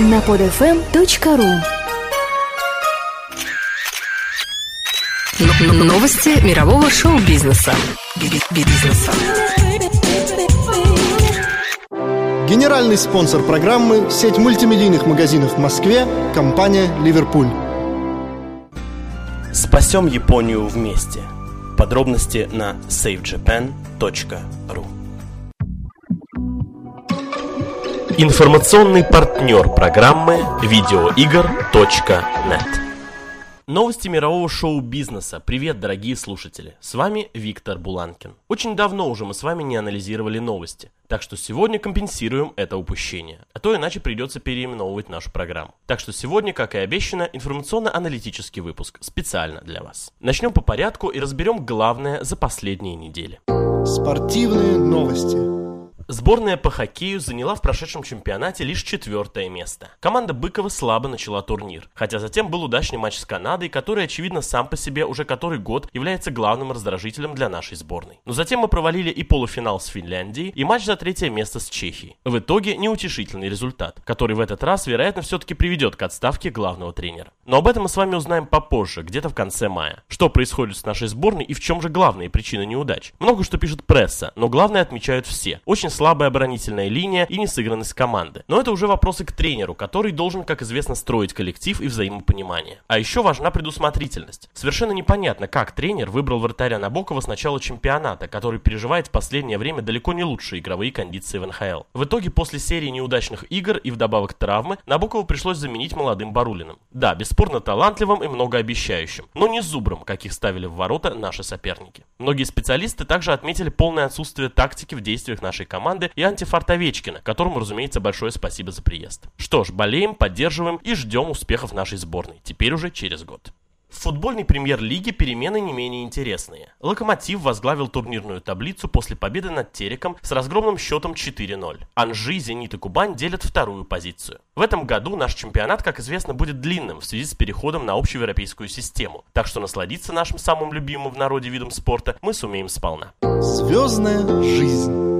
на podfm.ru Новости мирового шоу-бизнеса. Бизнеса. Генеральный спонсор программы – сеть мультимедийных магазинов в Москве, компания «Ливерпуль». Спасем Японию вместе. Подробности на safejapan.ru Информационный партнер программы видеоигр.нет Новости мирового шоу-бизнеса. Привет, дорогие слушатели. С вами Виктор Буланкин. Очень давно уже мы с вами не анализировали новости. Так что сегодня компенсируем это упущение. А то иначе придется переименовывать нашу программу. Так что сегодня, как и обещано, информационно-аналитический выпуск специально для вас. Начнем по порядку и разберем главное за последние недели. Спортивные новости. Сборная по хоккею заняла в прошедшем чемпионате лишь четвертое место. Команда Быкова слабо начала турнир, хотя затем был удачный матч с Канадой, который, очевидно, сам по себе уже который год является главным раздражителем для нашей сборной. Но затем мы провалили и полуфинал с Финляндией, и матч за третье место с Чехией. В итоге неутешительный результат, который в этот раз, вероятно, все-таки приведет к отставке главного тренера. Но об этом мы с вами узнаем попозже, где-то в конце мая. Что происходит с нашей сборной и в чем же главные причины неудач? Много что пишет пресса, но главное отмечают все. Очень слабая оборонительная линия и несыгранность команды. Но это уже вопросы к тренеру, который должен, как известно, строить коллектив и взаимопонимание. А еще важна предусмотрительность. Совершенно непонятно, как тренер выбрал вратаря Набокова с начала чемпионата, который переживает в последнее время далеко не лучшие игровые кондиции в НХЛ. В итоге, после серии неудачных игр и вдобавок травмы, Набокову пришлось заменить молодым Барулиным. Да, бесспорно талантливым и многообещающим, но не зубром, каких ставили в ворота наши соперники. Многие специалисты также отметили полное отсутствие тактики в действиях нашей команды и антифарт Овечкина, которому, разумеется, большое спасибо за приезд. Что ж, болеем, поддерживаем и ждем успехов нашей сборной, теперь уже через год. В футбольной премьер-лиге перемены не менее интересные. Локомотив возглавил турнирную таблицу после победы над Тереком с разгромным счетом 4-0. Анжи, Зенит и Кубань делят вторую позицию. В этом году наш чемпионат, как известно, будет длинным в связи с переходом на общеевропейскую систему. Так что насладиться нашим самым любимым в народе видом спорта мы сумеем сполна. Звездная жизнь.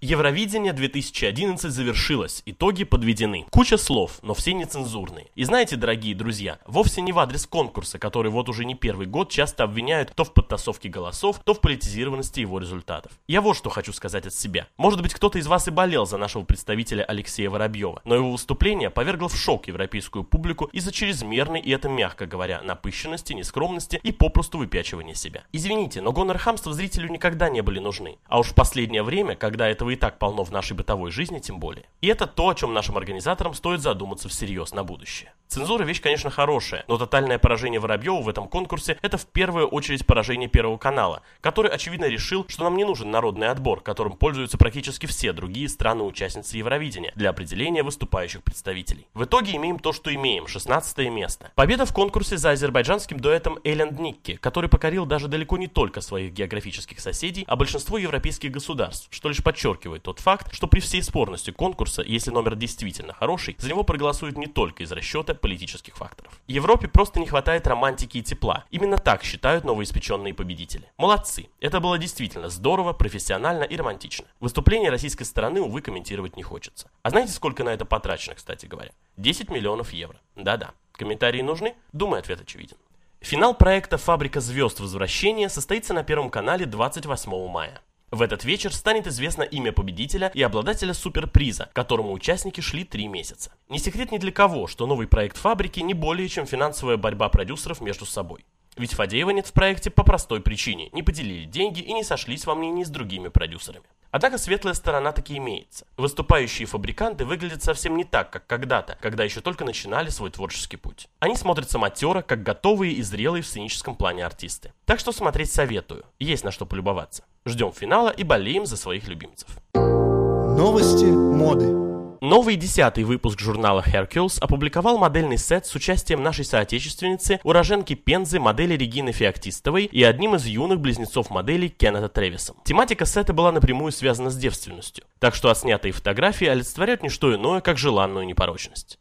Евровидение 2011 завершилось, итоги подведены. Куча слов, но все нецензурные. И знаете, дорогие друзья, вовсе не в адрес конкурса, который вот уже не первый год часто обвиняют то в подтасовке голосов, то в политизированности его результатов. Я вот что хочу сказать от себя. Может быть, кто-то из вас и болел за нашего представителя Алексея Воробьева, но его выступление повергло в шок европейскую публику из-за чрезмерной, и это мягко говоря, напыщенности, нескромности и попросту выпячивания себя. Извините, но гонор хамства зрителю никогда не были нужны. А уж в последнее время, когда этого этого и так полно в нашей бытовой жизни, тем более. И это то, о чем нашим организаторам стоит задуматься всерьез на будущее. Цензура вещь, конечно, хорошая, но тотальное поражение Воробьева в этом конкурсе – это в первую очередь поражение Первого канала, который, очевидно, решил, что нам не нужен народный отбор, которым пользуются практически все другие страны-участницы Евровидения для определения выступающих представителей. В итоге имеем то, что имеем – 16 место. Победа в конкурсе за азербайджанским дуэтом Эйленд Никки, который покорил даже далеко не только своих географических соседей, а большинство европейских государств, что лишь подчеркивает тот факт, что при всей спорности конкурса, если номер действительно хороший, за него проголосуют не только из расчета политических факторов. Европе просто не хватает романтики и тепла. Именно так считают новоиспеченные победители. Молодцы. Это было действительно здорово, профессионально и романтично. Выступление российской стороны, увы, комментировать не хочется. А знаете, сколько на это потрачено, кстати говоря? 10 миллионов евро. Да-да. Комментарии нужны? Думаю, ответ очевиден. Финал проекта «Фабрика звезд. Возвращения» состоится на Первом канале 28 мая. В этот вечер станет известно имя победителя и обладателя суперприза, которому участники шли три месяца. Не секрет ни для кого, что новый проект фабрики не более чем финансовая борьба продюсеров между собой. Ведь Фадеева нет в проекте по простой причине. Не поделили деньги и не сошлись во мнении с другими продюсерами. Однако светлая сторона таки имеется. Выступающие фабриканты выглядят совсем не так, как когда-то, когда еще только начинали свой творческий путь. Они смотрятся матеро, как готовые и зрелые в сценическом плане артисты. Так что смотреть советую. Есть на что полюбоваться. Ждем финала и болеем за своих любимцев. Новости моды. Новый десятый выпуск журнала Hercules опубликовал модельный сет с участием нашей соотечественницы, уроженки Пензы, модели Регины Феоктистовой и одним из юных близнецов моделей Кеннета Тревисом. Тематика сета была напрямую связана с девственностью, так что отснятые фотографии олицетворяют не что иное, как желанную непорочность.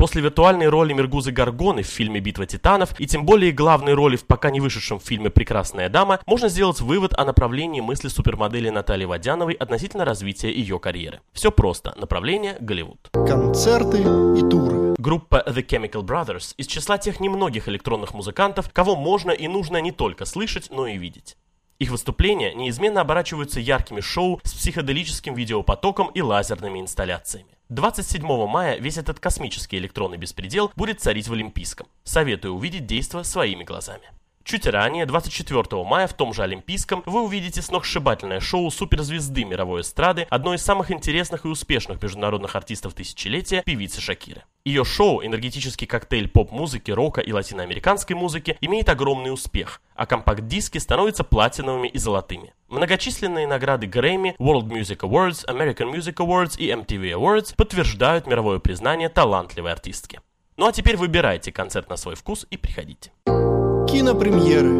После виртуальной роли Мергузы Гаргоны в фильме «Битва титанов» и тем более главной роли в пока не вышедшем фильме «Прекрасная дама» можно сделать вывод о направлении мысли супермодели Натальи Водяновой относительно развития ее карьеры. Все просто. Направление – Голливуд. Концерты и туры. Группа The Chemical Brothers из числа тех немногих электронных музыкантов, кого можно и нужно не только слышать, но и видеть. Их выступления неизменно оборачиваются яркими шоу с психоделическим видеопотоком и лазерными инсталляциями. 27 мая весь этот космический электронный беспредел будет царить в Олимпийском. Советую увидеть действо своими глазами. Чуть ранее, 24 мая, в том же Олимпийском, вы увидите сногсшибательное шоу суперзвезды мировой эстрады, одной из самых интересных и успешных международных артистов тысячелетия, певицы Шакиры. Ее шоу, энергетический коктейль поп-музыки, рока и латиноамериканской музыки, имеет огромный успех, а компакт-диски становятся платиновыми и золотыми. Многочисленные награды Грэмми, World Music Awards, American Music Awards и MTV Awards подтверждают мировое признание талантливой артистки. Ну а теперь выбирайте концерт на свой вкус и приходите. Кинопремьеры.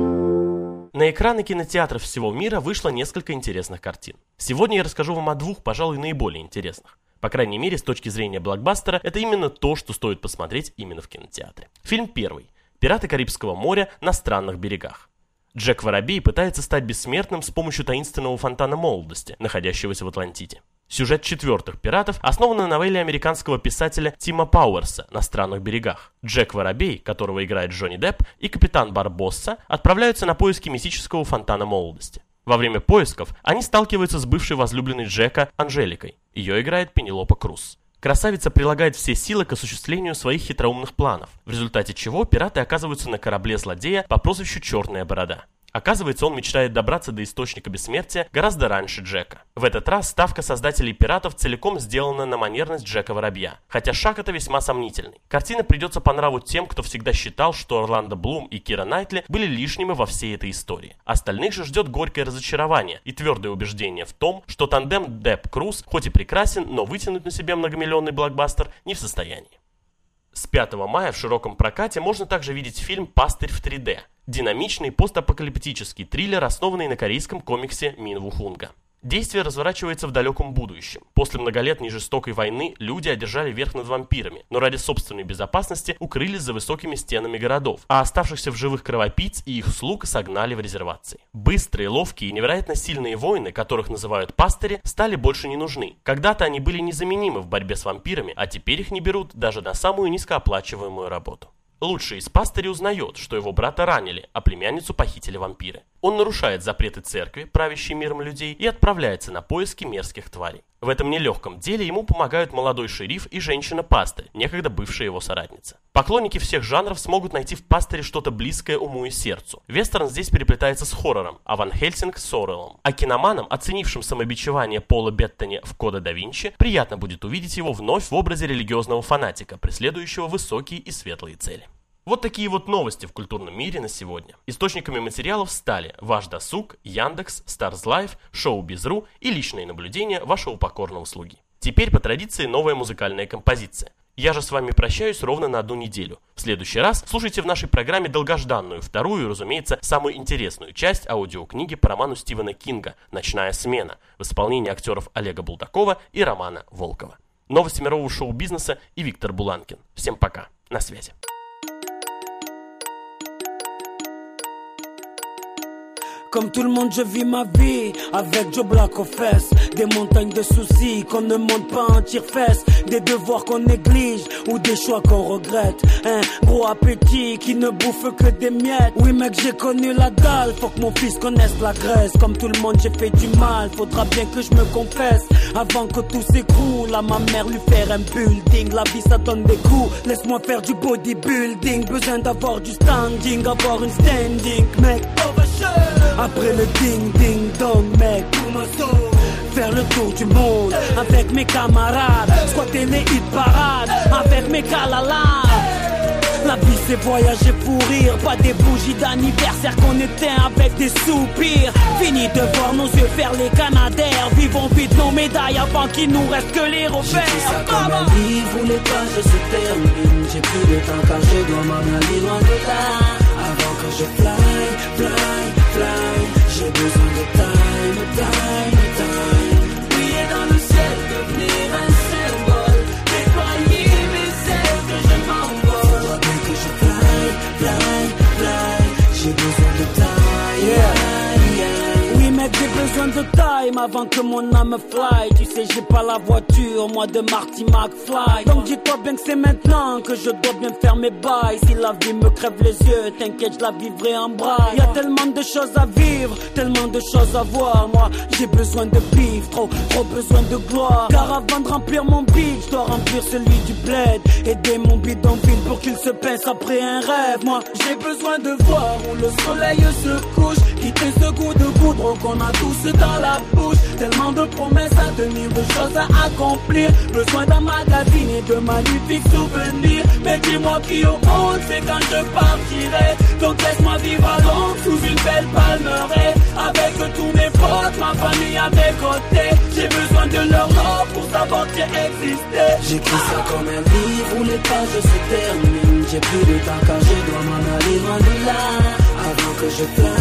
На экраны кинотеатров всего мира вышло несколько интересных картин. Сегодня я расскажу вам о двух, пожалуй, наиболее интересных. По крайней мере, с точки зрения блокбастера, это именно то, что стоит посмотреть именно в кинотеатре. Фильм первый. «Пираты Карибского моря на странных берегах». Джек Воробей пытается стать бессмертным с помощью таинственного фонтана молодости, находящегося в Атлантиде. Сюжет четвертых пиратов основан на новелле американского писателя Тима Пауэрса «На странных берегах». Джек Воробей, которого играет Джонни Депп, и капитан Барбосса отправляются на поиски мистического фонтана молодости. Во время поисков они сталкиваются с бывшей возлюбленной Джека Анжеликой. Ее играет Пенелопа Круз. Красавица прилагает все силы к осуществлению своих хитроумных планов, в результате чего пираты оказываются на корабле злодея по прозвищу «Черная борода». Оказывается, он мечтает добраться до источника бессмертия гораздо раньше Джека. В этот раз ставка создателей «Пиратов» целиком сделана на манерность Джека Воробья, хотя шаг это весьма сомнительный. Картина придется по нраву тем, кто всегда считал, что Орландо Блум и Кира Найтли были лишними во всей этой истории. Остальных же ждет горькое разочарование и твердое убеждение в том, что тандем Депп Круз хоть и прекрасен, но вытянуть на себе многомиллионный блокбастер не в состоянии. С 5 мая в широком прокате можно также видеть фильм «Пастырь в 3D», динамичный постапокалиптический триллер, основанный на корейском комиксе Мин Вухунга. Действие разворачивается в далеком будущем. После многолетней жестокой войны люди одержали верх над вампирами, но ради собственной безопасности укрылись за высокими стенами городов, а оставшихся в живых кровопийц и их слуг согнали в резервации. Быстрые, ловкие и невероятно сильные воины, которых называют пастыри, стали больше не нужны. Когда-то они были незаменимы в борьбе с вампирами, а теперь их не берут даже на самую низкооплачиваемую работу. Лучший из пастырей узнает, что его брата ранили, а племянницу похитили вампиры. Он нарушает запреты церкви, правящей миром людей, и отправляется на поиски мерзких тварей. В этом нелегком деле ему помогают молодой шериф и женщина-пастырь, некогда бывшая его соратница. Поклонники всех жанров смогут найти в пастыре что-то близкое уму и сердцу. Вестерн здесь переплетается с хоррором, а Ван Хельсинг с Орелом. А киноманам, оценившим самобичевание Пола Беттани в Кода да Винчи, приятно будет увидеть его вновь в образе религиозного фанатика, преследующего высокие и светлые цели. Вот такие вот новости в культурном мире на сегодня. Источниками материалов стали Ваш Досуг, Яндекс, Stars Life, Шоу Безру и личные наблюдения вашего покорного слуги. Теперь по традиции новая музыкальная композиция. Я же с вами прощаюсь ровно на одну неделю. В следующий раз слушайте в нашей программе долгожданную, вторую, разумеется, самую интересную часть аудиокниги по роману Стивена Кинга «Ночная смена» в исполнении актеров Олега Булдакова и Романа Волкова. Новости мирового шоу-бизнеса и Виктор Буланкин. Всем пока. На связи. Comme tout le monde, je vis ma vie avec Joe Black aux fesses. Des montagnes de soucis qu'on ne monte pas en tire-fesses. Des devoirs qu'on néglige ou des choix qu'on regrette. Un gros appétit qui ne bouffe que des miettes. Oui, mec, j'ai connu la dalle. Faut que mon fils connaisse la graisse. Comme tout le monde, j'ai fait du mal. Faudra bien que je me confesse avant que tout s'écroule. À ma mère lui faire un building. La vie, ça donne des coups. Laisse-moi faire du bodybuilding. Besoin d'avoir du standing, avoir une standing, mec. Après le ding ding dong mec Faire le tour du monde avec mes camarades Squatter les hit parades avec mes calalas la vie c'est voyager pour rire, pas des bougies d'anniversaire qu'on éteint avec des soupirs. Fini de voir nos yeux faire les canadaires, vivons vite nos médailles avant qu'il nous reste que les repères. Ça comme la vie voulait pas, je se termine. J'ai plus de temps car je dois m'en aller loin de là. Avant que je fly, fly, j'ai besoin de time, time. Time avant que mon âme fly. Tu sais, j'ai pas la voiture, moi de Marty McFly. Donc dis-toi bien que c'est maintenant que je dois bien faire mes bails. Si la vie me crève les yeux, t'inquiète, je la vivrai en bras. Y a tellement de choses à vivre, tellement de choses à voir. Moi, j'ai besoin de bif, trop, trop besoin de gloire. Car avant de remplir mon bide, je dois remplir celui du bled. Aider mon bidonville pour qu'il se pince après un rêve. Moi, j'ai besoin de voir où le soleil se couche. Quitter ce goût de goudron qu'on a tous dans la bouche. Tellement de promesses à tenir, de choses à accomplir. Besoin d'un magazine et de magnifiques souvenirs. Mais dis-moi qui au monde, c'est quand je partirai. Donc laisse-moi vivre à Londres sous une belle palmeraie. Avec tous mes potes, ma famille à mes côtés. J'ai besoin de leur nom pour savoir que j'ai existé. J'écris ça comme un livre où les pages se terminent. J'ai plus de temps car je dois m'en aller loin de là. Avant que je fly,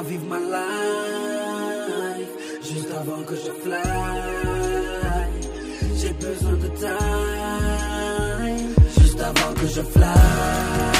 Laissez-moi vivre ma life, juste avant que je fly. J'ai besoin de time, juste avant que je fly.